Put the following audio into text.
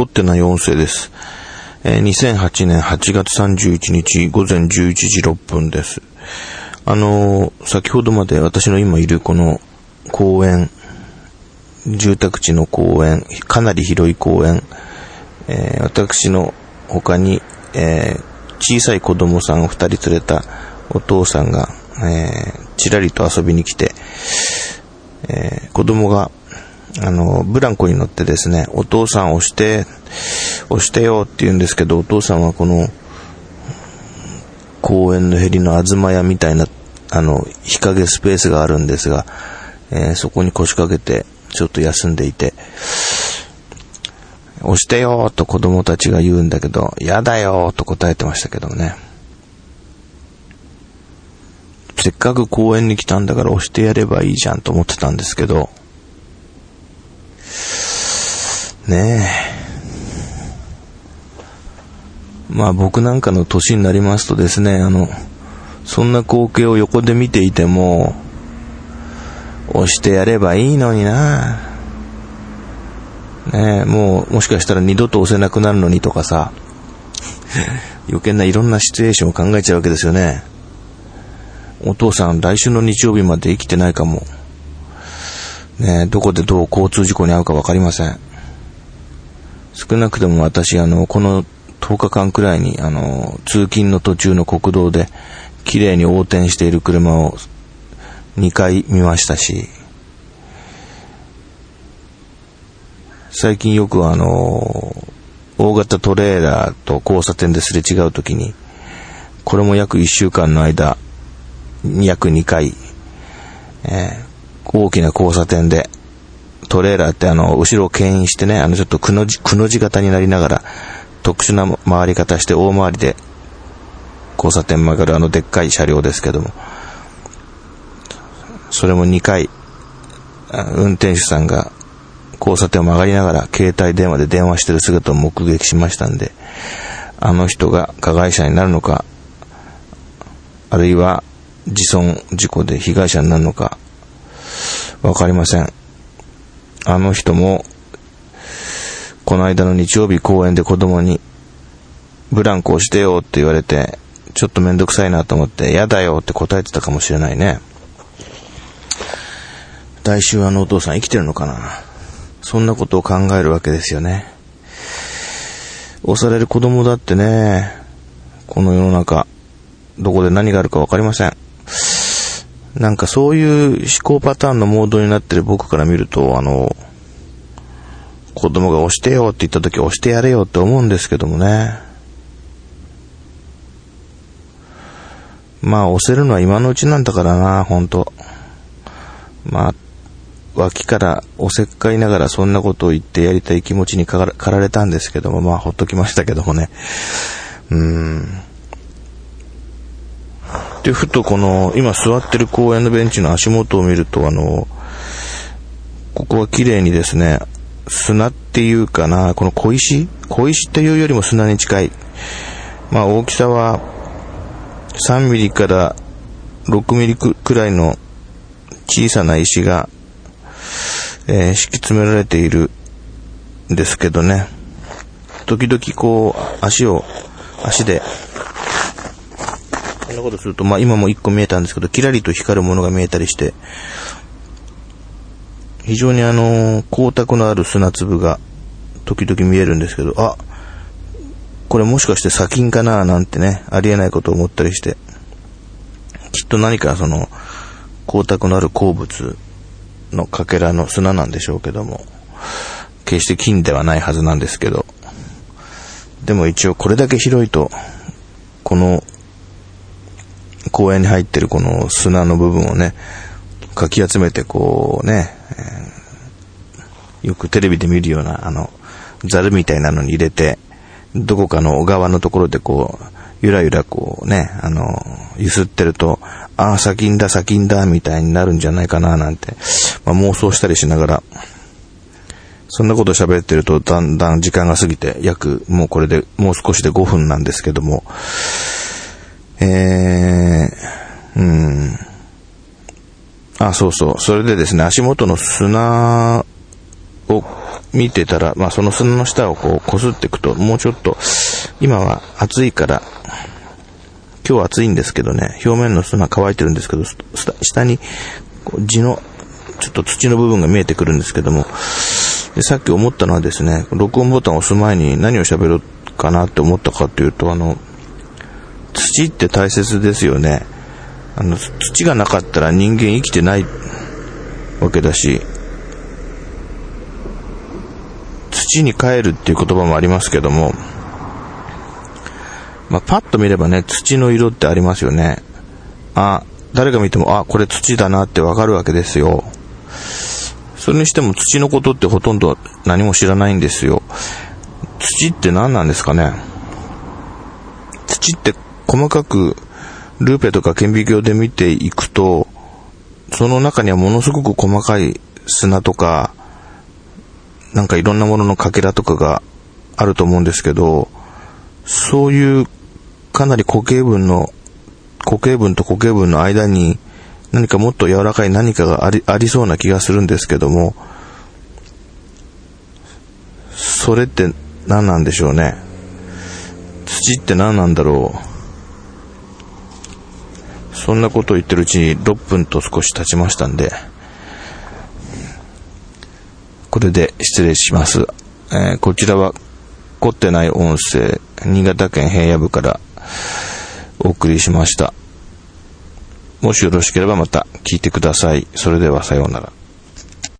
凝ってない音声です。えー2008年8月31日午前11時6分です。あのー先ほどまで私の今いるこの公園、住宅地の公園、かなり広い公園、えー私の他に、えー小さい子供さんを二人連れたお父さんが、えーちらりと遊びに来て、えー子供が、あの、ブランコに乗ってですね、お父さん押して、押してよって言うんですけど、お父さんはこの、公園のへりの東屋みたいな、あの、日陰スペースがあるんですが、えーそこに腰掛けて、ちょっと休んでいて、押してよーと子供たちが言うんだけど、やだよーと答えてましたけどね。せっかく公園に来たんだから押してやればいいじゃんと思ってたんですけど、ねえ。まあ僕なんかの年になりますとですね、あの、そんな光景を横で見ていても、押してやればいいのになねえ、もう、もしかしたら二度と押せなくなるのにとかさ、余計ないろんなシチュエーションを考えちゃうわけですよね。お父さん、来週の日曜日まで生きてないかも。ね、どこでどう交通事故に遭うかわかりません。少なくとも私、あの、この10日間くらいに、あの、通勤の途中の国道で、綺麗に横転している車を2回見ましたし、最近よくあの、大型トレーラーと交差点ですれ違うときに、これも約1週間の間、約2回、えー大きな交差点で、トレーラーってあの、後ろを牽引してね、あのちょっとくの字、くの字型になりながら、特殊な回り方して大回りで、交差点曲がるあのでっかい車両ですけども、それも2回、運転手さんが交差点を曲がりながら携帯電話で電話してる姿を目撃しましたんで、あの人が加害者になるのか、あるいは自損事故で被害者になるのか、わかりません。あの人も、この間の日曜日公園で子供に、ブランコをしてよって言われて、ちょっとめんどくさいなと思って、やだよって答えてたかもしれないね。来週あのお父さん生きてるのかな？そんなことを考えるわけですよね。押される子供だってね、この世の中、どこで何があるかわかりません。なんかそういう思考パターンのモードになってる僕から見ると、あの、子供が押してよって言った時押してやれよって思うんですけどもね。まあ押せるのは今のうちなんだからな、ほんと。まあ、脇からおせっかいながらそんなことを言ってやりたい気持ちに駆られたんですけども、まあほっときましたけどもね。うーん。で、ふとこの、今座ってる公園のベンチの足元を見ると、あの、ここは綺麗にですね、砂っていうかな、この小石？小石っていうよりも砂に近い。まあ大きさは3ミリから6ミリくらいの小さな石が、えー敷き詰められているんですけどね。時々こう、足を、足で、なことすると、まあ今も一個見えたんですけど、キラリと光るものが見えたりして、非常にあの、光沢のある砂粒が時々見えるんですけど、あ、これもしかして砂金かななんてね、ありえないことを思ったりして、きっと何かその、光沢のある鉱物のかけらの砂なんでしょうけども、決して金ではないはずなんですけど、でも一応これだけ広いと、この公園に入ってるこの砂の部分をね、かき集めてこうね、えーよくテレビで見るようなあの、ザルみたいなのに入れて、どこかの小川のところでこう、ゆらゆらこうね、あの、ゆすってると、ああ、砂金だ、砂金だ、みたいになるんじゃないかな、なんて、まあ、妄想したりしながら、そんなこと喋ってると、だんだん時間が過ぎて、約、もうこれで、もう少しで5分なんですけども、えー、うん。あ、そうそう。それでですね、足元の砂を見てたら、まあその砂の下をこう擦っていくと、もうちょっと、今は暑いから、今日は暑いんですけどね、表面の砂乾いてるんですけど、下に地の、ちょっと土の部分が見えてくるんですけども、でさっき思ったのはですね、録音ボタンを押す前に何を喋ろうかなって思ったかというと、あの、土って大切ですよね。あの、土がなかったら人間生きてないわけだし、土に帰るっていう言葉もありますけども、まあ、パッと見ればね、土の色ってありますよね。あ、誰が見ても、あ、これ土だなってわかるわけですよ。それにしても土のことってほとんど何も知らないんですよ。土って何なんですかね土って細かくルーペとか顕微鏡で見ていくと、その中にはものすごく細かい砂とか、なんかいろんなもののかけらとかがあると思うんですけど、そういうかなり固形分の、固形分と固形分の間に何かもっと柔らかい何かがあり、ありそうな気がするんですけども、それって何なんでしょうね。土って何なんだろう。そんなことを言ってるうちに6分と少し経ちましたんで、これで失礼します。えー、こちらは凝ってない音声、新潟県平野部からお送りしました。もしよろしければまた聞いてください。それではさようなら。